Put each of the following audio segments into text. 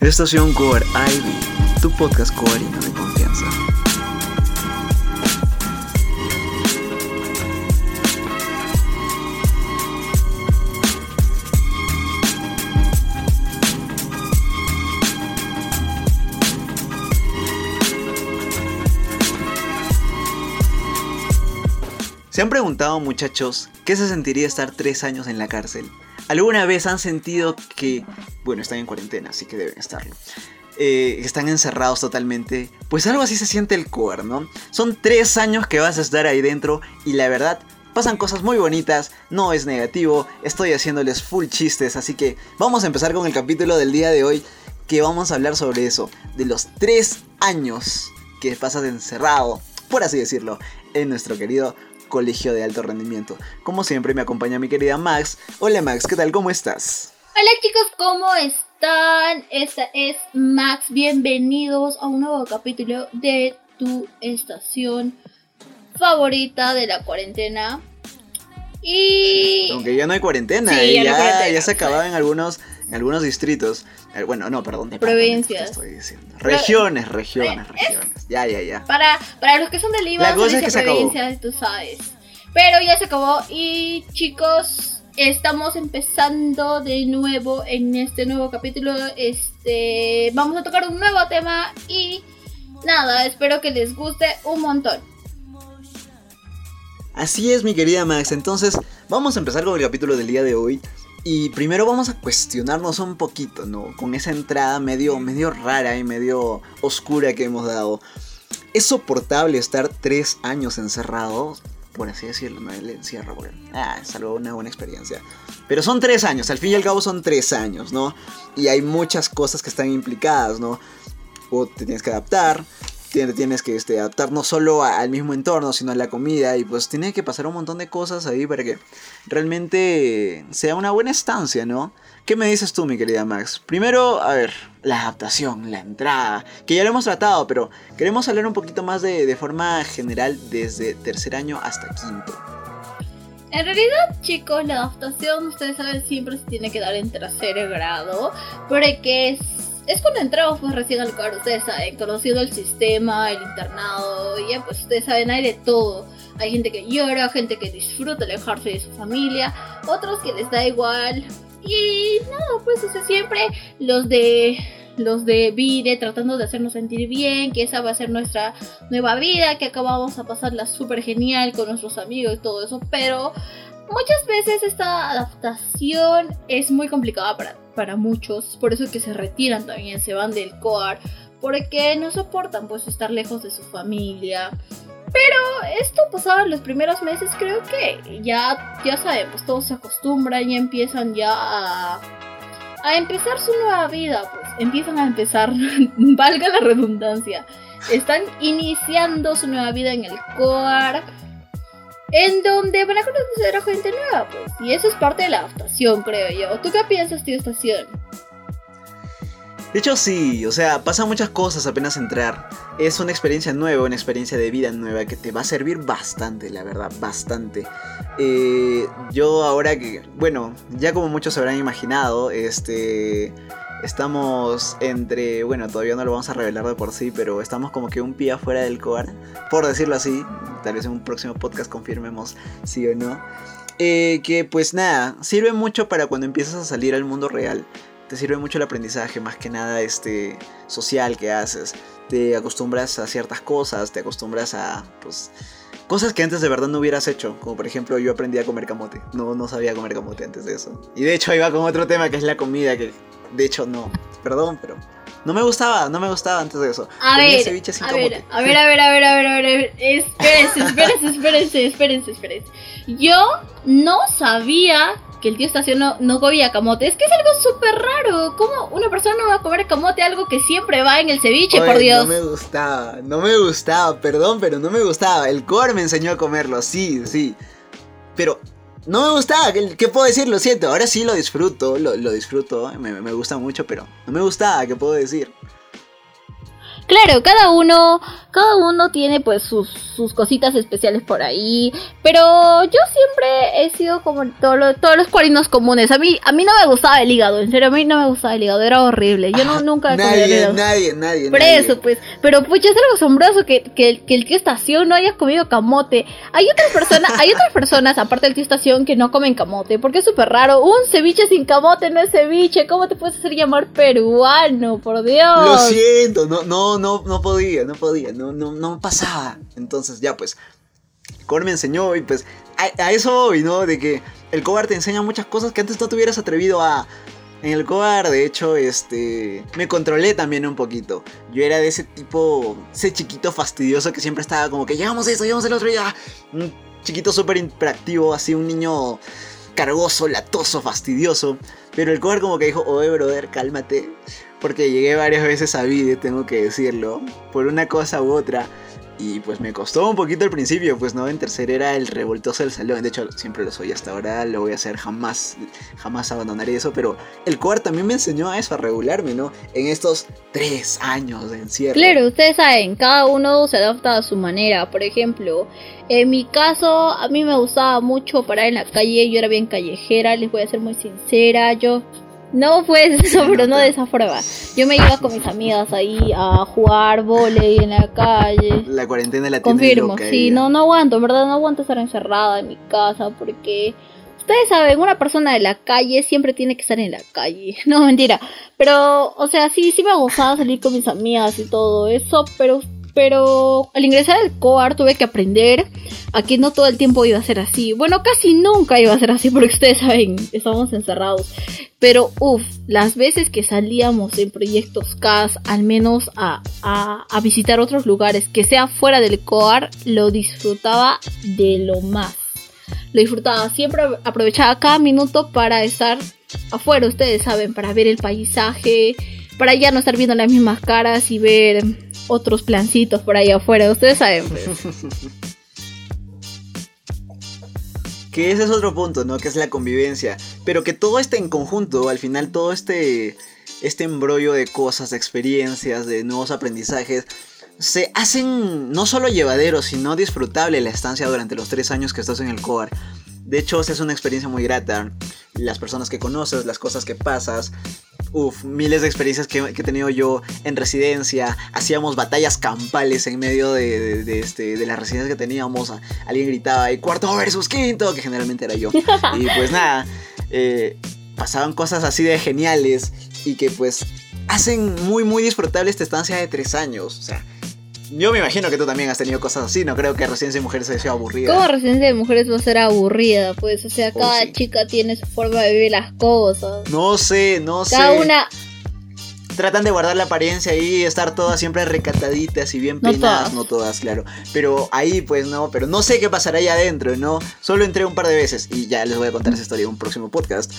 Estación Cover Ivy, tu podcast covarino de confianza. ¿Se han preguntado muchachos qué se sentiría estar tres años en la cárcel? ¿Alguna vez han sentido que, bueno, están en cuarentena, así que deben estarlo? Eh, están encerrados totalmente. Pues algo así se siente el core, ¿no? Son tres años que vas a estar ahí dentro y la verdad pasan cosas muy bonitas, no es negativo, estoy haciéndoles full chistes, así que vamos a empezar con el capítulo del día de hoy que vamos a hablar sobre eso, de los tres años que pasas encerrado, por así decirlo, en nuestro querido colegio de alto rendimiento. Como siempre me acompaña mi querida Max. Hola Max, ¿qué tal? ¿Cómo estás? Hola chicos, ¿cómo están? Esta es Max, bienvenidos a un nuevo capítulo de tu estación favorita de la cuarentena. Y... Aunque ya no hay cuarentena, Sí, ¿eh? ya no ya, hay cuarentena, ya se acababa en algunos, en algunos distritos. Eh, Bueno, no, perdón, Provincias. estoy diciendo. Regiones, regiones, Eh, regiones. Ya, ya, ya. Para, para los que son de Lima, La cosa es que se acabó. tú sabes. Pero ya se acabó y chicos, estamos empezando de nuevo en este nuevo capítulo. Este, vamos a tocar un nuevo tema y nada, espero que les guste un montón. Así es, mi querida Max. Entonces, vamos a empezar con el capítulo del día de hoy. Y primero vamos a cuestionarnos un poquito, ¿no? Con esa entrada medio, medio rara y medio oscura que hemos dado. ¿Es soportable estar tres años encerrado? Por así decirlo, no el encierro, porque ah, es algo, una buena experiencia. Pero son tres años, al fin y al cabo son tres años, ¿no? Y hay muchas cosas que están implicadas, ¿no? O te tienes que adaptar, tienes que este, adaptar no solo al mismo entorno, sino a la comida. Y pues tiene que pasar un montón de cosas ahí para que realmente sea una buena estancia, ¿no? ¿Qué me dices tú, mi querida Max? Primero, a ver, la adaptación, la entrada, que ya lo hemos tratado, pero queremos hablar un poquito más de, de forma general desde tercer año hasta quinto. En realidad, chicos, la adaptación, ustedes saben, siempre se tiene que dar en tercer grado, porque es, es cuando entramos pues recién al lugar, ustedes saben, conociendo el sistema, el internado, ya pues ustedes saben, hay de todo. Hay gente que llora, gente que disfruta alejarse de su familia, otros que les da igual. Y nada, pues o siempre los de los de Vire tratando de hacernos sentir bien, que esa va a ser nuestra nueva vida, que acá vamos a pasarla súper genial con nuestros amigos y todo eso, pero muchas veces esta adaptación es muy complicada para, para muchos, por eso es que se retiran también, se van del COAR, porque no soportan pues estar lejos de su familia. Pero esto pasaba en los primeros meses, creo que ya, ya saben, pues todos se acostumbran y empiezan ya a, a empezar su nueva vida, pues empiezan a empezar, valga la redundancia, están iniciando su nueva vida en el COAR, en donde van a conocer a gente nueva, pues, y eso es parte de la adaptación, creo yo. ¿Tú qué piensas, tío Estación? De hecho sí, o sea, pasan muchas cosas apenas entrar. Es una experiencia nueva, una experiencia de vida nueva que te va a servir bastante, la verdad, bastante. Eh, yo ahora que, bueno, ya como muchos se habrán imaginado, este... Estamos entre, bueno, todavía no lo vamos a revelar de por sí, pero estamos como que un pie afuera del coar, por decirlo así. Tal vez en un próximo podcast confirmemos sí o no. Eh, que pues nada, sirve mucho para cuando empiezas a salir al mundo real te sirve mucho el aprendizaje, más que nada este social que haces. Te acostumbras a ciertas cosas, te acostumbras a pues cosas que antes de verdad no hubieras hecho, como por ejemplo yo aprendí a comer camote. No no sabía comer camote antes de eso. Y de hecho iba con otro tema que es la comida que de hecho no, perdón, pero no me gustaba, no me gustaba antes de eso. A Comía ver, ceviche sin a ver, a ver, a ver, a ver, a ver, a ver, a ver, espérense, espérense, espérense, espérense, espérense. Yo no sabía que el tío Estación no, no comía camote. Es que es algo súper raro. ¿Cómo una persona no va a comer camote? Algo que siempre va en el ceviche, Oye, por Dios. No me gustaba, no me gustaba, perdón, pero no me gustaba. El core me enseñó a comerlo, sí, sí. Pero no me gustaba, ¿qué, puedo decir? Lo siento, ahora sí lo disfruto, lo, lo disfruto, me, me gusta mucho, pero no me gustaba, ¿qué puedo decir? Claro, cada uno, cada uno tiene pues sus, sus cositas especiales por ahí. Pero yo siempre he sido como todos los cuarinos comunes. A mí, a mí no me gustaba el hígado, en serio, a mí no me gustaba el hígado, era horrible. Yo no, nunca he comido Nadie, nadie, Por eso, pues. Pero pucha, es algo asombroso que, que, que, el tío estación no haya comido camote. Hay otras personas, hay otras personas, aparte del tío estación, que no comen camote. Porque es súper raro. Un ceviche sin camote no es ceviche. ¿Cómo te puedes hacer llamar peruano? Por Dios. Lo siento, no, no no, no, podía, no podía, no, no, no pasaba. Entonces ya pues, Core me enseñó y pues a, eso voy, ¿no? De que el cobar te enseña muchas cosas que antes no te hubieras atrevido a... En el cobar, de hecho, este, me controlé también un poquito. Yo era de ese tipo, ese chiquito fastidioso que siempre estaba como que llegamos a esto, llegamos el otro día. Un chiquito súper interactivo, así un niño cargoso, latoso, fastidioso. Pero el cobar como que dijo, oye brother, cálmate porque llegué varias veces a Vide, tengo que decirlo, por una cosa u otra. Y pues me costó un poquito al principio, pues no, en tercer era el revoltoso del salón. De hecho, siempre lo soy hasta ahora, lo voy a hacer, jamás, jamás abandonaré eso. Pero el core también me enseñó a eso, a regularme, ¿no? En estos tres años de encierro. Claro, ustedes saben, cada uno se adapta a su manera. Por ejemplo, en mi caso, a mí me gustaba mucho parar en la calle, yo era bien callejera, les voy a ser muy sincera. Yo no fue eso, pero no de esa forma. Yo me iba con mis amigas ahí a jugar volei en la calle. La cuarentena la Confirmo, sí, no, no aguanto, en verdad no aguanto estar encerrada en mi casa porque ustedes saben, una persona de la calle siempre tiene que estar en la calle. No, mentira. Pero, o sea, sí, sí me gustaba salir con mis amigas y todo eso, pero pero al ingresar al COAR tuve que aprender a que no todo el tiempo iba a ser así. Bueno, casi nunca iba a ser así porque ustedes saben, estábamos encerrados. Pero uff, las veces que salíamos en proyectos CAS, al menos a, a, visitar otros lugares que sea fuera del COAR, lo disfrutaba de lo más. Lo disfrutaba, siempre aprovechaba cada minuto para estar afuera, ustedes saben, para ver el paisaje, para ya no estar viendo las mismas caras y ver otros plancitos por ahí afuera, ustedes saben. Pues. que ese es otro punto, ¿no? Que es la convivencia. Pero que todo esté en conjunto, al final todo este, este embrollo de cosas, de experiencias, de nuevos aprendizajes, se hacen no solo llevaderos, sino disfrutable la estancia durante los tres años que estás en el COAR. De hecho, es una experiencia muy grata. Las personas que conoces, las cosas que pasas, Uf, miles de experiencias que, he tenido yo en residencia. Hacíamos batallas campales en medio de, de, este, de las residencias que teníamos. Alguien gritaba, y cuarto versus quinto, que generalmente era yo. y pues nada, eh, pasaban cosas así de geniales y que pues hacen muy, muy disfrutable esta estancia de tres años. O sea, yo me imagino que tú también has tenido cosas así, no creo que Residencia de Mujeres sea aburrida. ¿Cómo Residencia de Mujeres va a ser aburrida? Pues, o sea, oh, cada chica tiene su forma de vivir las cosas. No sé, no sé. Cada una tratan de guardar la apariencia y estar todas siempre recataditas y bien peinadas. No todas. claro. Pero ahí, pues no, pero no sé qué pasará ahí adentro, ¿no? Solo entré un par de veces y ya les voy a contar esa historia en un próximo podcast.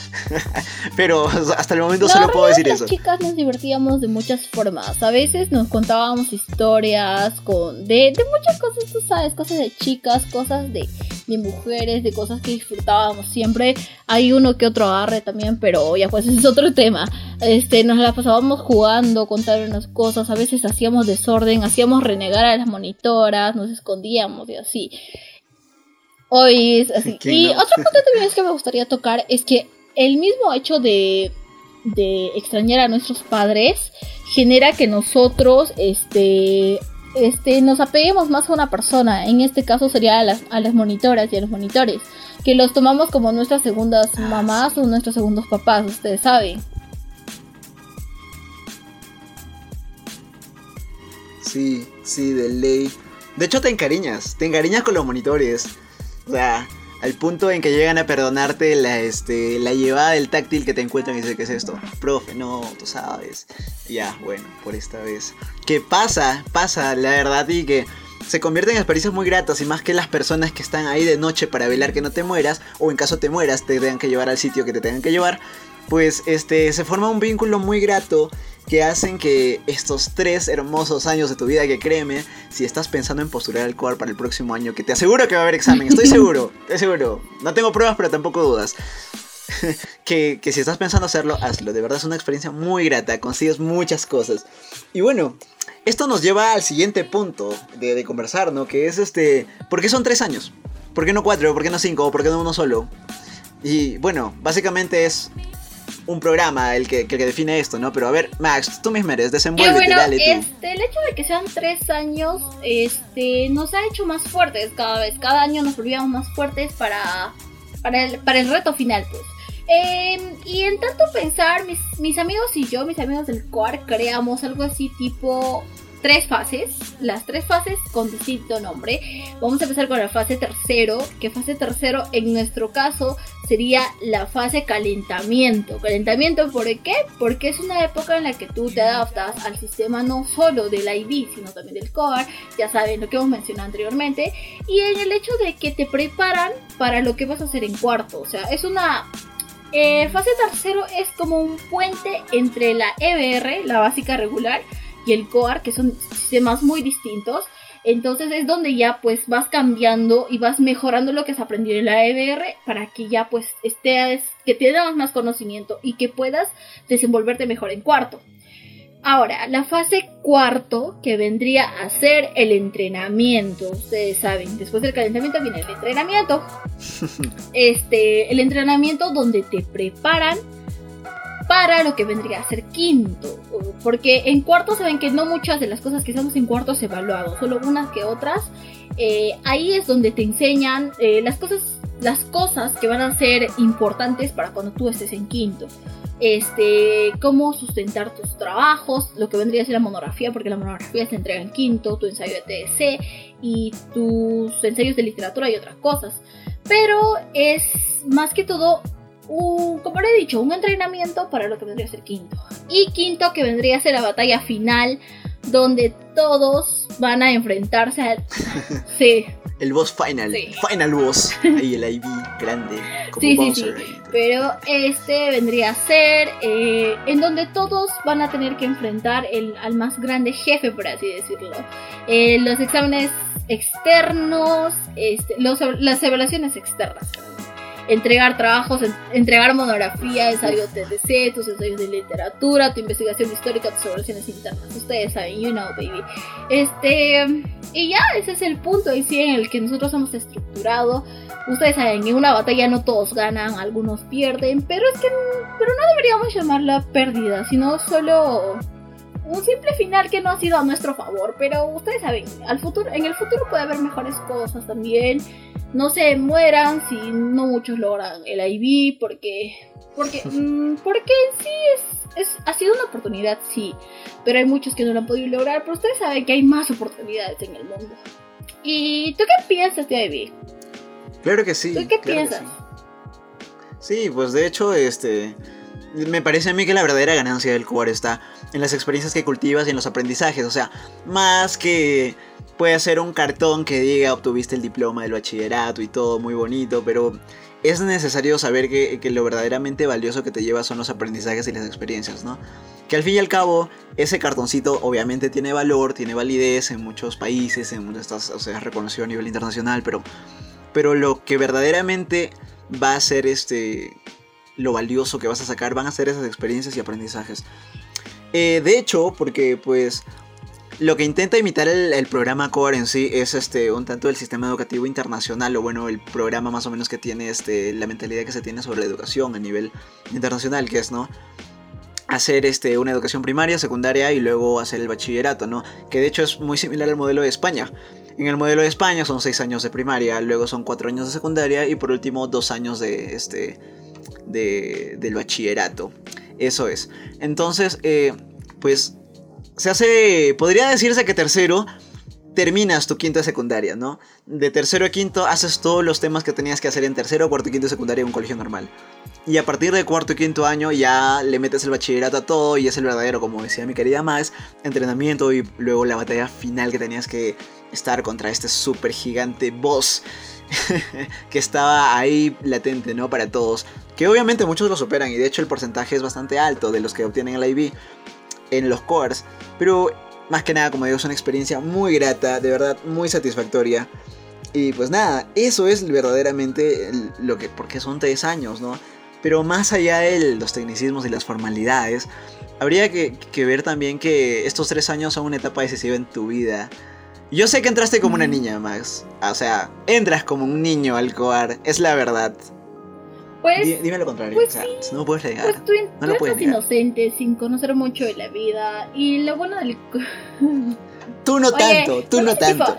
pero hasta el momento solo puedo decir eso. Las chicas nos divertíamos de muchas formas. A veces nos contábamos historias con de, de muchas cosas, tú sabes, cosas de chicas, cosas de, de mujeres, de cosas que disfrutábamos siempre. Hay uno que otro agarre también, pero ya pues es otro tema. Este, nos la pasábamos jugando, contar unas cosas, a veces hacíamos desorden, hacíamos renegar a las monitoras, nos escondíamos y así. Hoy es así. Y otro punto también es que me gustaría tocar es que el mismo hecho de, de extrañar a nuestros padres genera que nosotros este, este, nos apeguemos más a una persona. En este caso sería a las, a las monitoras y a los monitores. Que los tomamos como nuestras segundas ah, mamás o nuestros segundos papás, ustedes saben. Sí, sí, de ley. De hecho, te encariñas, te encariñas con los monitores. O sea, al punto en que llegan a perdonarte la, este, la llevada del táctil que te encuentran y dicen, ¿qué es esto? Profe, no, tú sabes. Ya, bueno, por esta vez. ¿Qué pasa? Pasa, la verdad, y que se convierten en experiencias muy gratas y más que las personas que están ahí de noche para velar que no te mueras o en caso te mueras te tengan que llevar al sitio que te tengan que llevar, pues este se forma un vínculo muy grato que hacen que estos tres hermosos años de tu vida, que créeme, si estás pensando en postular al COAR para el próximo año, que te aseguro que va a haber examen, estoy seguro, estoy seguro, no tengo pruebas pero tampoco dudas. que, que si estás pensando hacerlo, hazlo, de verdad es una experiencia muy grata, consigues muchas cosas. Y bueno, esto nos lleva al siguiente punto de, de conversar, ¿no? Que es este, ¿por qué son tres años? ¿Por qué no cuatro? ¿Por qué no cinco? ¿Por qué no uno solo? Y bueno, básicamente es un programa el que, que, define esto, ¿no? Pero a ver, Max, tú mismo eres, desenvuélvete, bueno, dale tú. Este, el hecho de que sean tres años, este, nos ha hecho más fuertes cada vez. Cada año nos volvíamos más fuertes para, para, el, para el reto final, pues. Eh, y en tanto pensar, mis, mis amigos y yo, mis amigos del COAR, creamos algo así tipo tres fases, las tres fases con distinto nombre. Vamos a empezar con la fase tercero, que fase tercero en nuestro caso sería la fase calentamiento. Calentamiento, ¿por qué? Porque es una época en la que tú te adaptas al sistema no solo del IB, sino también del COAR, ya saben lo que hemos mencionado anteriormente, y en el hecho de que te preparan para lo que vas a hacer en cuarto. O sea, es una eh, fase tercero es como un puente entre la EBR, la básica regular, y el COAR, que son sistemas muy distintos. Entonces es donde ya pues vas cambiando y vas mejorando lo que has aprendido en la EBR para que ya pues estés, que tengas más conocimiento y que puedas desenvolverte mejor en cuarto. Ahora, la fase cuarto, que vendría a ser el entrenamiento. Ustedes saben, después del calentamiento viene el entrenamiento. Este, el entrenamiento donde te preparan para lo que vendría a ser quinto. Porque en cuarto saben que no muchas de las cosas que hacemos en cuarto se evaluado, solo unas que otras. Eh, ahí es donde te enseñan eh, las cosas las cosas que van a ser importantes para cuando tú estés en quinto. Este, cómo sustentar tus trabajos, lo que vendría a ser la monografía, porque la monografía se entrega en quinto, tu ensayo de TDC y tus ensayos de literatura y otras cosas. Pero es más que todo como le he dicho, un entrenamiento para lo que vendría a ser quinto. Y quinto que vendría a ser la batalla final, donde todos van a enfrentarse al... sí. El boss final, final boss. Ahí el IV grande. Como sí, sí, sí. Pero este vendría a ser eh, en donde todos van a tener que enfrentar el, al más grande jefe, por así decirlo. Eh, los exámenes externos, este, las evaluaciones externas entregar trabajos, entregar monografía, ensayo TDC, tus ensayos de literatura, tu investigación histórica, tus evaluaciones internas. Ustedes saben, you know, baby. Este, y ya, ese es el punto en el que nosotros hemos estructurado. Ustedes saben, en una batalla no todos ganan, algunos pierden, pero es que pero no deberíamos llamarla pérdida, sino solo un simple final que no ha sido a nuestro favor, pero ustedes saben, al futuro, en el futuro puede haber mejores cosas también. No se mueran si no muchos logran el IB porque porque mm, porque sí es, es, ha sido una oportunidad sí pero hay muchos que no lo han podido lograr pero ustedes saben que hay más oportunidades en el mundo. Y tú qué piensas de IB claro que sí ¿Tú qué piensas sí. sí pues de hecho este me parece a mí que la verdadera ganancia del core está en las experiencias que cultivas y en los aprendizajes. O sea, más que puede ser un cartón que diga obtuviste el diploma del bachillerato y todo muy bonito, pero es necesario saber que, lo verdaderamente valioso que te lleva son los aprendizajes y las experiencias, ¿no? Que al fin y al cabo, ese cartoncito obviamente tiene valor, tiene validez en muchos países, en muchas, o sea, es reconocido a nivel internacional, pero, pero lo que verdaderamente va a ser este lo valioso que vas a sacar van a ser esas experiencias y aprendizajes. Eh, de hecho, porque pues lo que intenta imitar el, programa Core en sí es este un tanto el sistema educativo internacional o bueno el programa más o menos que tiene este la mentalidad que se tiene sobre la educación a nivel internacional que es no hacer este una educación primaria secundaria y luego hacer el bachillerato no que de hecho es muy similar al modelo de España. En el modelo de España son seis años de primaria luego son cuatro años de secundaria y por último dos años de este del bachillerato. Eso es. Entonces, eh, pues se hace, podría decirse que tercero terminas tu quinta secundaria, ¿no? De tercero a quinto haces todos los temas que tenías que hacer en tercero, cuarto y quinto secundaria en un colegio normal. Y a partir de cuarto y quinto año ya le metes el bachillerato a todo y es el verdadero, como decía mi querida más, entrenamiento y luego la batalla final que tenías que estar contra este super gigante boss que estaba ahí latente, ¿no? Para todos. Que obviamente muchos lo superan y de hecho el porcentaje es bastante alto de los que obtienen el IB en los cores. Pero más que nada, como digo, es una experiencia muy grata, de verdad muy satisfactoria. Y pues nada, eso es verdaderamente lo que, porque son tres años, ¿no? Pero más allá de los tecnicismos y las formalidades, habría que, que ver también que estos tres años son una etapa decisiva en tu vida. Yo sé que entraste como una niña, Max. O sea, entras como un niño al coar, es la verdad. Pues, Di- dime lo contrario, pues o sea, sí. no puedes negar. pues tú, No tú lo puedes negar. inocente, sin conocer mucho de la vida. Y lo bueno del. Tú no Oye, tanto, tú no tanto.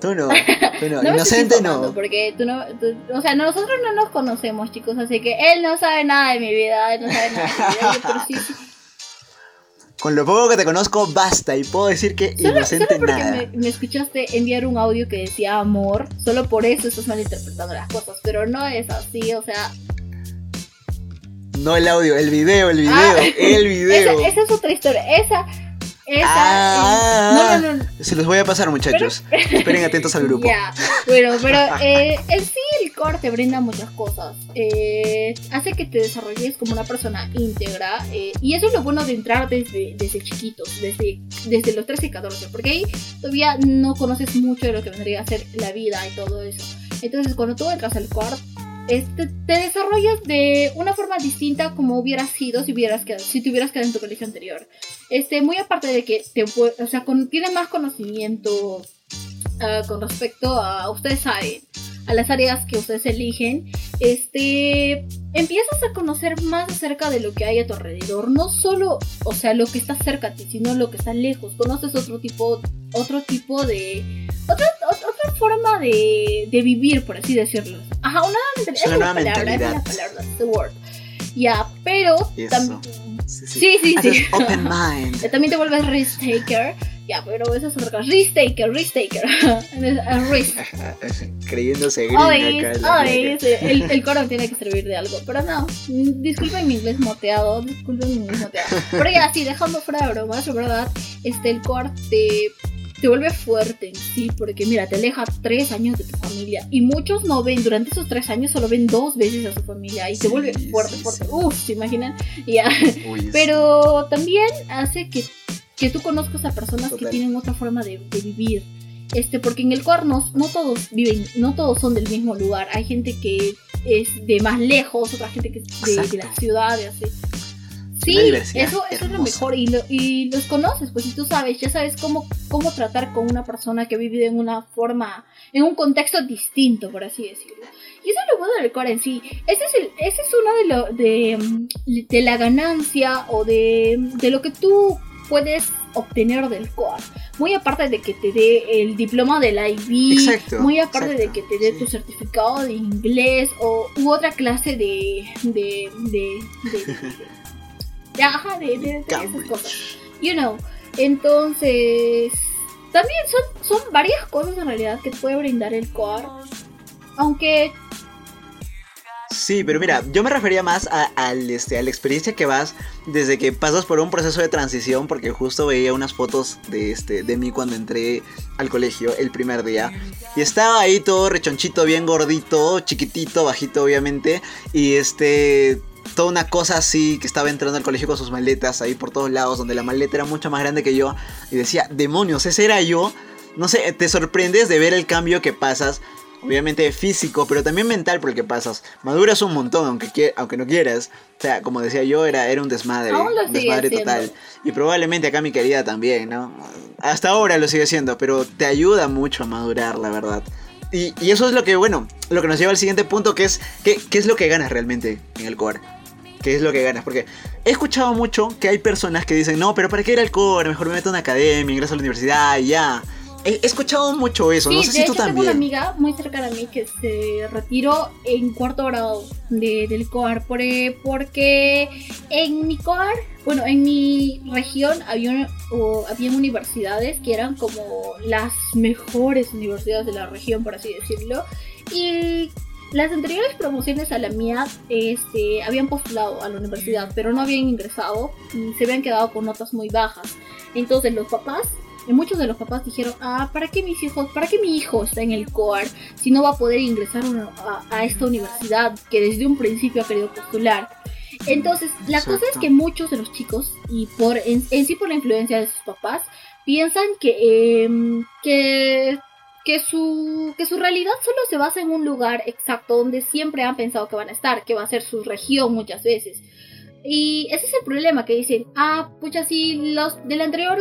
Tú no, tú no. Inocente no. Porque tú no. tú- o sea, nosotros no nos conocemos, chicos. Así que él no sabe nada de mi vida. Él no sabe nada de mi vida. yo, pero sí, sí. Con lo poco que te conozco basta y puedo decir que Solo, inocente solo porque nada. me, me escuchaste enviar un audio que decía amor, solo por eso estás malinterpretando las cosas, pero no es así, o sea, No el audio, el video, el video, Ah. el video. esa, esa es otra historia, esa, esa, Ah. eh, no, no, no, Se los voy a pasar, muchachos. Esperen atentos al grupo. ya, bueno, pero eh, sí el core te brinda muchas cosas, eh, hace que te desarrolles como una persona íntegra, eh, y eso es lo bueno de entrar desde, desde chiquitos, desde, desde los 13 y 14, porque ahí todavía no conoces mucho de lo que vendría a ser la vida y todo eso. Entonces, cuando tú entras al core, este, te desarrollas de una forma distinta como hubieras sido si hubieras quedado, si te hubieras quedado en tu colegio anterior. Este, muy aparte de que te, o sea, con, tiene más conocimiento ah, con respecto a ustedes saben, a las áreas que ustedes eligen, este, empiezas a conocer más acerca de lo que hay a tu alrededor, no solo, o sea, lo que está cerca a ti, sino lo que está lejos. Conoces otro tipo, otro tipo de, otra, ot- otra forma de, de vivir, por así decirlo. Ajá, una, Es una nueva palabra, esa es la mentalidad. palabra, the word. Ya, pero Eso. tam- Sí, sí. sí, sí, sí. open mind. También te vuelves risk taker. Ya, pero eso es otra cosa. Risk taker, risk taker. Risk. Creyéndose ay, gringa. ese- el, el coro tiene que servir de algo. Pero no, disculpen mi inglés moteado. Disculpen mi inglés moteado. Pero ya, sí, dejando fuera de bromas, verdad, este, el core te, vuelve fuerte en sí. Porque mira, te aleja tres años de tu familia. Y muchos no ven, durante esos tres años solo ven dos veces a su familia. Y te vuelve fuerte, sí, fuerte. sí. Uf, ¿se imaginan? Ya. Uy. Pero también hace que, que tú conozcas a personas Total. que tienen otra forma de, de vivir. Este, porque en el cuernos no todos viven, no todos son del mismo lugar. Hay gente que es de más lejos, otra gente que es de, de la ciudad, de así. Sí, eso, eso es lo mejor y, lo- y los conoces, pues si tú sabes, ya sabes cómo, cómo tratar con una persona que vive en una forma, en un contexto distinto, por así decirlo. Y eso es lo bueno del core en sí. Ese es, el, ese es uno de, lo, de, mm, de la ganancia o de, de lo que tú puedes obtener del core. Muy aparte de que te dé el diploma del IB, Exacto, muy aparte exacto, de que te dé sí. tu certificado de inglés o u otra clase de de de de, de- ajá, de, de- de esas cosas. You know. Entonces, también son son varias cosas en realidad que puede brindar el core. Aunque Sí, pero mira, yo me refería más a, al, este, a la experiencia que vas desde que pasas por un proceso de transición, porque justo veía unas fotos de, este, de mí cuando entré al colegio el primer día. Y estaba ahí todo rechonchito, bien gordito, chiquitito, bajito obviamente. Y este, toda una cosa así, que estaba entrando al colegio con sus maletas ahí por todos lados, donde la maleta era mucho más grande que yo. Y decía, demonios, ese era yo. No sé, te sorprendes de ver el cambio que pasas obviamente físico, pero también mental por el que pasas. Maduras un montón, aunque, aunque no quieras. O sea, como decía yo, era, era un desmadre. Un desmadre siendo. total. Y probablemente acá mi querida también, ¿no? Hasta ahora lo sigue siendo, pero te ayuda mucho a madurar, la verdad. Y, y eso es lo que, bueno, lo que nos lleva al siguiente punto, que es, ¿qué, qué es lo que ganas realmente en el core? ¿Qué es lo que ganas? Porque he escuchado mucho que hay personas que dicen, no, pero ¿para qué ir al core? Mejor me meto a una academia, ingreso a la universidad y ya. He, he escuchado mucho eso, sí, no sé de si tú hecho tengo una también. amiga muy cercana a mí que se retiró en cuarto grado de, del COAR por- porque en mi COAR, bueno, en mi región había, una- o habían universidades que eran como las mejores universidades de la región, por así decirlo, y las anteriores promociones a la mía este, habían postulado a la universidad, pero no habían ingresado y se habían quedado con notas muy bajas. Entonces los papás, y muchos de los papás dijeron, ah, ¿para qué mis hijos, para qué mi hijo está en el COAR si no va a poder ingresar a, a esta universidad que desde un principio ha querido postular? Entonces, la cosa es que muchos de los chicos, y por en, en sí por la influencia de sus papás, piensan que, em, que, que, su, que su realidad solo se basa en un lugar exacto donde siempre han pensado que van a estar, que va a ser su región muchas veces. Y ese es el problema que dicen, ah, pucha, si los del anterior,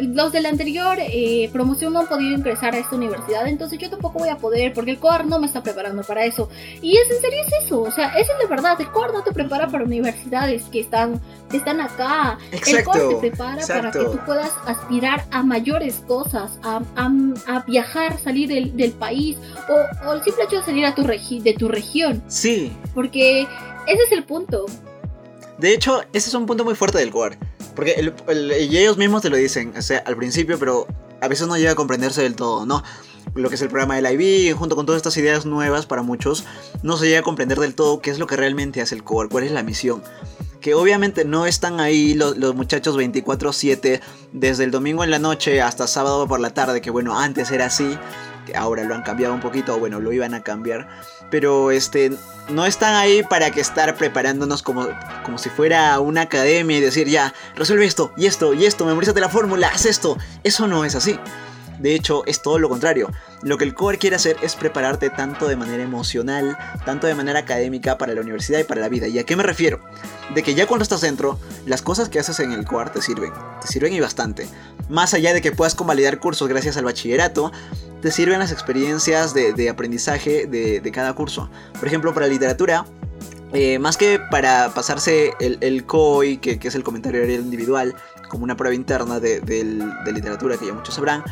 los del anterior eh, promoción no han podido ingresar a esta universidad, entonces yo tampoco voy a poder porque el COAR no me está preparando para eso. Y es en serio es eso, o sea, esa es la verdad, el COAR no te prepara para universidades que están, que están acá. el COAR te prepara para que tú puedas aspirar a mayores cosas, a, a, viajar, salir del, del país o, o, el simple hecho de salir a tu de tu región. Sí. Porque ese es el punto. De hecho, ese es un punto muy fuerte del core. Porque ellos mismos te lo dicen, o sea, al principio, pero a veces no llega a comprenderse del todo, ¿no? Lo que es el programa del IB, junto con todas estas ideas nuevas para muchos, no se llega a comprender del todo qué es lo que realmente hace el core, cuál es la misión. Que obviamente no están ahí los, los muchachos 24/7 desde el domingo en la noche hasta sábado por la tarde, que bueno, antes era así, que ahora lo han cambiado un poquito, o bueno, lo iban a cambiar pero este no están ahí para que estar preparándonos como, como si fuera una academia y decir ya, resuelve esto y esto y esto, memorízate la fórmula, haz esto. Eso no es así. De hecho, es todo lo contrario. Lo que el core quiere hacer es prepararte tanto de manera emocional, tanto de manera académica para la universidad y para la vida. ¿Y a qué me refiero? De que ya cuando estás dentro, las cosas que haces en el core te sirven. Te sirven y bastante. Más allá de que puedas convalidar cursos gracias al bachillerato, te sirven las experiencias de, aprendizaje de, cada curso. Por ejemplo, para literatura, eh, más que para pasarse el, COI, que, es el comentario individual, como una prueba interna de, literatura que ya muchos sabrán,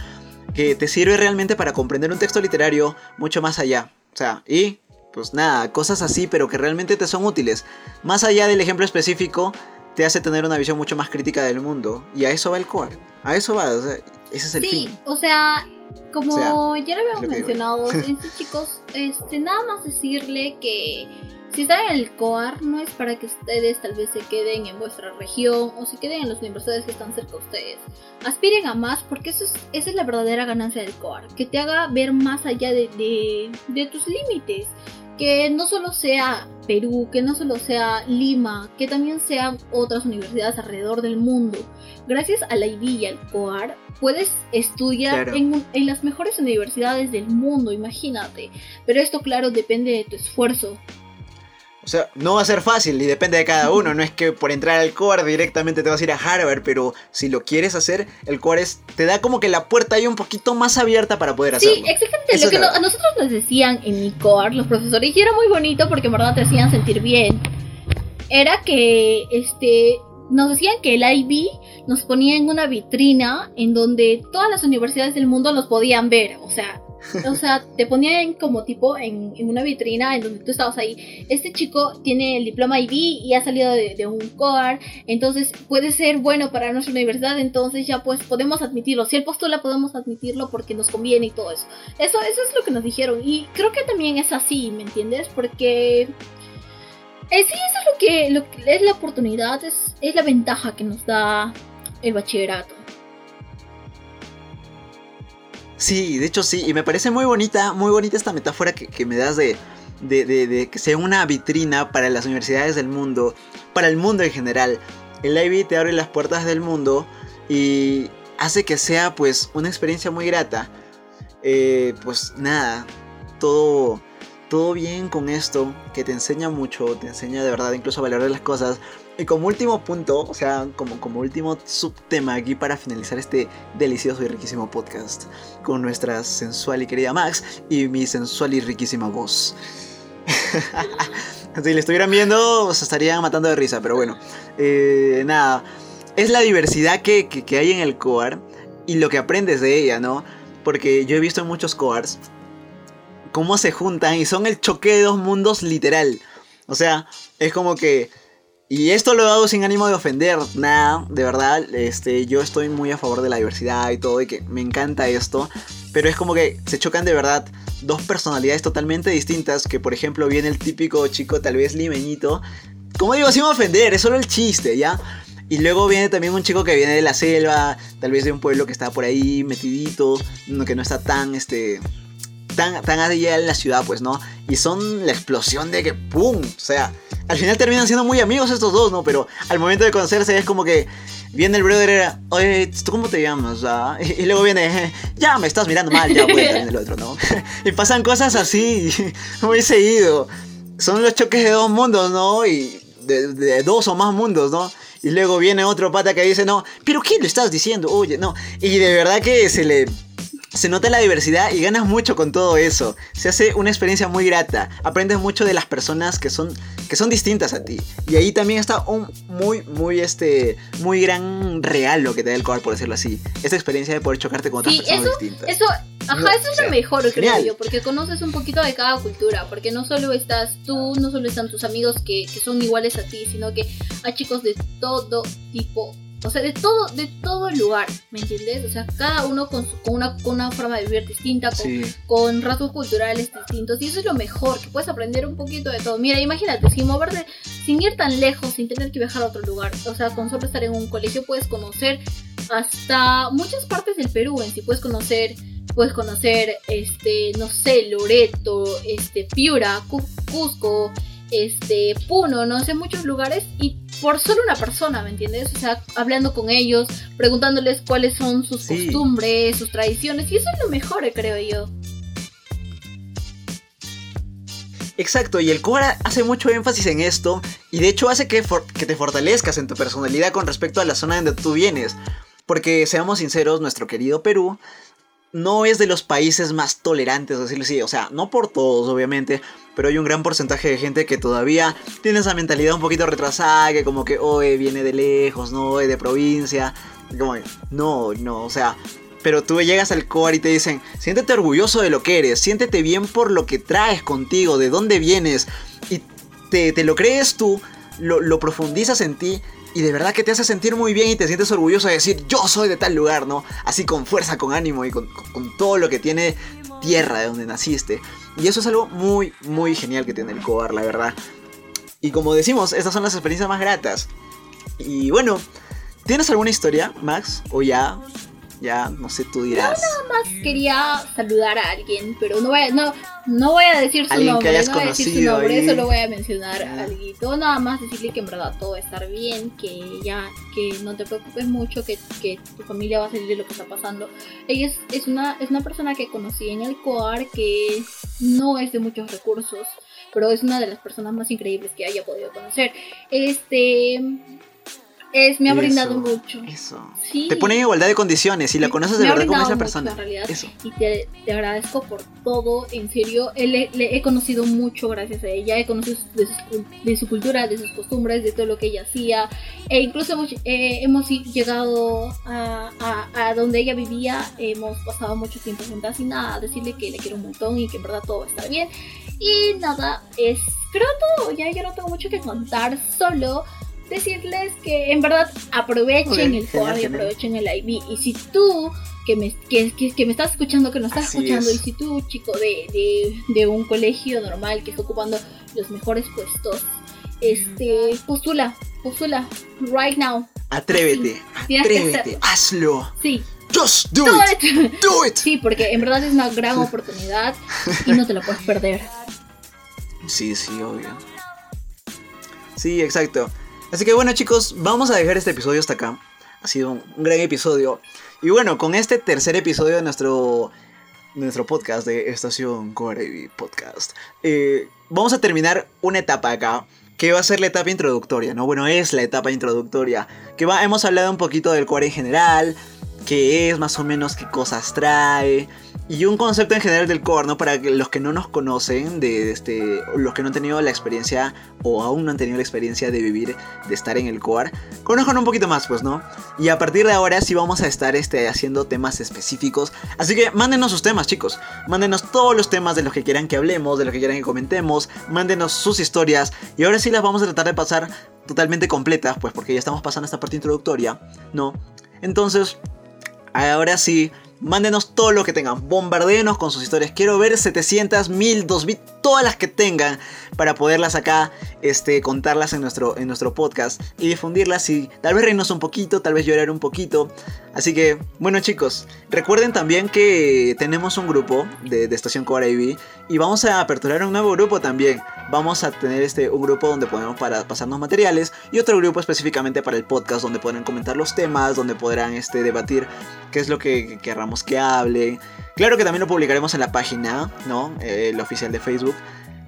que te sirve realmente para comprender un texto literario mucho más allá. O sea, y pues nada, cosas así, pero que realmente te son útiles. Más allá del ejemplo específico, te hace tener una visión mucho más crítica del mundo. Y a eso va el core. A eso va, o sea, ese es el sí, fin. o sea, como ya lo habíamos mencionado, este, chicos, este, nada más decirle que si están en el COAR no es para que ustedes tal vez se queden en vuestra región o se queden en las universidades que están cerca de ustedes. Aspiren a más porque eso es, esa es la verdadera ganancia del COAR, que te haga ver más allá de, de, de tus límites que no solo sea Perú, que no solo sea Lima, que también sean otras universidades alrededor del mundo. Gracias a la IB y al COAR puedes estudiar en, en, las mejores universidades del mundo, imagínate. Pero esto claro depende de tu esfuerzo, o sea, no va a ser fácil y depende de cada uno. No es que por entrar al core directamente te vas a ir a Harvard, pero si lo quieres hacer, el core te da como que la puerta ahí un poquito más abierta para poder hacerlo. Sí, exactamente. lo que a nosotros nos decían en mi core, los profesores, y era muy bonito porque en verdad te hacían sentir bien. Era que este nos decían que el IB nos ponía en una vitrina en donde todas las universidades del mundo nos podían ver. O sea, o sea, te ponían como tipo en, una vitrina en donde tú estabas ahí. Este chico tiene el diploma IB y ha salido de, un COAR, entonces puede ser bueno para nuestra universidad, entonces ya pues podemos admitirlo. Si él postula podemos admitirlo porque nos conviene y todo eso. Eso, eso es lo que nos dijeron y creo que también es así, ¿me entiendes? Porque... Eh, sí, eso es lo que, lo que es la oportunidad, es, es la ventaja que nos da el bachillerato. Sí, de hecho sí, y me parece muy bonita, muy bonita esta metáfora que, me das de, de, que sea una vitrina para las universidades del mundo, para el mundo en general. El IB te abre las puertas del mundo y hace que sea pues una experiencia muy grata. Eh, pues nada, todo, todo bien con esto, que te enseña mucho, te enseña de verdad incluso a valorar las cosas. Y como último punto, o sea, como, como último subtema aquí para finalizar este delicioso y riquísimo podcast con nuestra sensual y querida Max y mi sensual y riquísima voz. si le estuvieran viendo, se estarían matando de risa, pero bueno. Eh, nada, es la diversidad que, que, hay en el coar y lo que aprendes de ella, ¿no? Porque yo he visto en muchos coars cómo se juntan y son el choque de dos mundos literal. O sea, es como que y esto lo hago sin ánimo de ofender, nada, de verdad, este, yo estoy muy a favor de la diversidad y todo, y que me encanta esto, pero es como que se chocan de verdad dos personalidades totalmente distintas, que por ejemplo viene el típico chico tal vez limeñito, como digo, sin ofender, es solo el chiste, ¿ya? Y luego viene también un chico que viene de la selva, tal vez de un pueblo que está por ahí metidito, que no está tan, este, tan, tan allá en la ciudad, pues, ¿no? Y son la explosión de que ¡pum! O sea, al final terminan siendo muy amigos estos dos, ¿no? Pero al momento de conocerse es como que viene el brother era, oye, ¿tú cómo te llamas? Ah? Y, luego viene, ya me estás mirando mal, ya voy a el otro, ¿no? y pasan cosas así, muy seguido. Son los choques de dos mundos, ¿no? Y de, de dos o más mundos, ¿no? Y luego viene otro pata que dice, no, pero ¿qué le estás diciendo? Oye, no. Y de verdad que se le se nota la diversidad y ganas mucho con todo eso. Se hace una experiencia muy grata. Aprendes mucho de las personas que son, que son distintas a ti. Y ahí también está un muy, muy, este, muy gran regalo que te da el cover, por decirlo así. Esa experiencia de poder chocarte con otras Sí, personas eso, distintas. eso, ajá, No, eso o es sea, lo mejor, creo genial. yo, porque conoces un poquito de cada cultura, porque no solo estás tú, no solo están tus amigos que, que son iguales a ti, sino que hay chicos de todo tipo, o sea, de todo, de todo lugar, ¿me entiendes? O sea, cada uno con, su- con una, con una forma de vivir distinta, con, Sí. con rasgos culturales distintos, y eso es lo mejor, que puedes aprender un poquito de todo. Mira, imagínate, sin moverte, sin ir tan lejos, sin tener que viajar a otro lugar, o sea, con solo estar en un colegio puedes conocer hasta muchas partes del Perú en sí, puedes conocer puedes conocer este no sé Loreto este Piura Cu- Cusco este Puno no sé muchos lugares y por solo una persona me entiendes o sea hablando con ellos preguntándoles cuáles son sus Sí. costumbres sus tradiciones y eso es lo mejor creo yo Exacto, y el Cobra hace mucho énfasis en esto y de hecho hace que, que te fortalezcas en tu personalidad con respecto a la zona donde tú vienes. Porque seamos sinceros, nuestro querido Perú no es de los países más tolerantes, decirlo así. O sea, no por todos, obviamente, pero hay un gran porcentaje de gente que todavía tiene esa mentalidad un poquito retrasada, que como que, oye, viene de lejos, no, de provincia. Como, no, no, o sea, pero tú llegas al core y te dicen, siéntete orgulloso de lo que eres, siéntete bien por lo que traes contigo, de dónde vienes, y te, te lo crees tú, lo, lo profundizas en ti, y de verdad que te hace sentir muy bien y te sientes orgulloso de decir, yo soy de tal lugar, ¿no? Así con fuerza, con ánimo y con, todo lo que tiene tierra de donde naciste. Y eso es algo muy, muy genial que tiene el Cobar, la verdad. Y como decimos, estas son las experiencias más gratas. Y bueno, ¿tienes alguna historia, Max? O ya, ya, no sé, tú dirás. más quería saludar a alguien pero no voy a, no, no voy a decir su Alguien que nombre hayas no voy a decir su nombre ahí. solo voy a mencionar a alguien nada más decirle que en verdad todo va a estar bien que ya que no te preocupes mucho que, que tu familia va a salir de lo que está pasando ella es, es una es una persona que conocí en el COAR que no es de muchos recursos pero es una de las personas más increíbles que haya podido conocer este es me ha Eso, brindado mucho Eso. Sí. Te pone en igualdad de condiciones y la conoces de me verdad como mucho, persona. en realidad. Eso. y te, te agradezco por todo, en serio. Le, le he conocido mucho gracias a ella, he conocido de su, de su cultura, de sus costumbres, de todo lo que ella hacía. E incluso hemos, eh, hemos llegado a, a- a donde ella vivía, hemos pasado mucho tiempo juntas y nada, decirle que le quiero un montón y que en verdad todo va a estar bien. Y nada, es creo todo, ya yo no tengo mucho que contar, solo decirles que en verdad aprovechen Ok, el genial. aprovechen el IB. Y si tú que me, que, que- que me estás escuchando, que nos estás Así escuchando, es. y si tú, chico de, de, de un colegio normal que está ocupando los mejores puestos, este, postula, postula, right now. Atrévete, Tienes atrévete, hazlo. Sí, Just do it, esto- do it. Sí, porque en verdad es una gran oportunidad y no te la puedes perder. Sí, sí, obvio. Sí, exacto. Así que bueno chicos, vamos a dejar este episodio hasta acá. Ha sido un, gran episodio. Y bueno, con este tercer episodio de nuestro, nuestro podcast de Estación Corebi Podcast, eh, vamos a terminar una etapa acá. Que va a ser la etapa introductoria, ¿no? Bueno, es la etapa introductoria. Que va, hemos hablado un poquito del core en general. Qué es más o menos, qué cosas trae. Y un concepto en general del core, ¿no? Para los que no nos conocen, de este, los que no han tenido la experiencia o aún no han tenido la experiencia de vivir, de estar en el core, conozcan un poquito más, pues, ¿no? Y a partir de ahora sí vamos a estar este, haciendo temas específicos. Así que mándenos sus temas, chicos. Mándenos todos los temas de los que quieran que hablemos, de los que quieran que comentemos. Mándenos sus historias. Y ahora sí las vamos a tratar de pasar totalmente completas, pues, porque ya estamos pasando esta parte introductoria, ¿no? Entonces, Ahora sí, mándenos todo lo que tengan, bombardeenos con sus historias. Quiero ver 700, 1000, 2000, todas las que tengan para poderlas acá este, contarlas en nuestro, en nuestro podcast y difundirlas y tal vez reírnos un poquito, tal vez llorar un poquito. Así que, bueno chicos, recuerden también que tenemos un grupo de, de Estación Cobra IV y vamos a aperturar un nuevo grupo también. Vamos a tener este, un grupo donde podemos para pasarnos materiales y otro grupo específicamente para el podcast donde podrán comentar los temas, donde podrán este, debatir qué es lo que que hable. Claro que también lo publicaremos en la página, ¿no? Eh, el oficial de Facebook.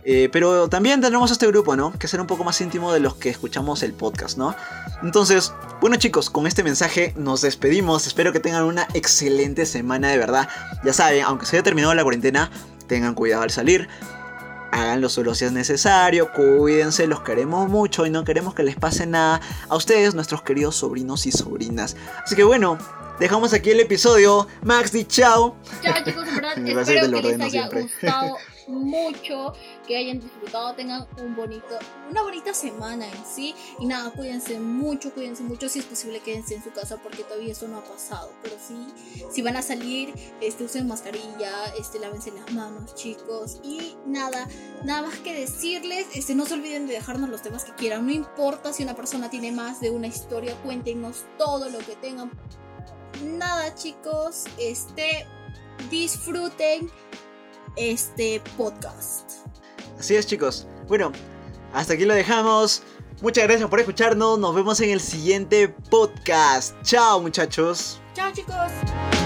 Eh, pero también tendremos este grupo, ¿no? Que será un poco más íntimo de los que escuchamos el podcast, ¿no? Entonces, bueno chicos, con este mensaje nos despedimos. Espero que tengan una excelente semana de verdad. Ya saben, aunque se haya terminado la cuarentena, tengan cuidado al salir. Hagan solo si es necesario, cuídense, los queremos mucho y no queremos que les pase nada a ustedes, nuestros queridos sobrinos y sobrinas. Así que bueno, dejamos aquí el episodio. Max, di chao. Chao chicos, en verdad, espero que les haya gustado mucho, que hayan disfrutado, tengan un bonito, una bonita semana en sí. Y nada, cuídense mucho, cuídense mucho. Si es posible, quédense en su casa porque todavía eso no ha pasado. Pero sí, si van a salir, este, usen mascarilla, este, lávense las manos, chicos. Y nada, nada más que decirles, este, no se olviden de dejarnos los temas que quieran. No importa si una persona tiene más de una historia, cuéntenos todo lo que tengan. Nada, chicos, este, disfruten este podcast. Así es chicos. Bueno, hasta aquí lo dejamos. Muchas gracias por escucharnos. Nos vemos en el siguiente podcast. Chao muchachos. Chao chicos.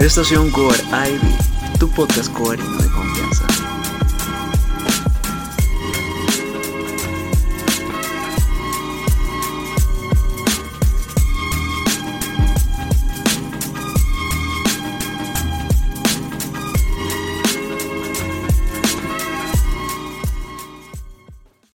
Estación Core Ivy tu podcast coherente de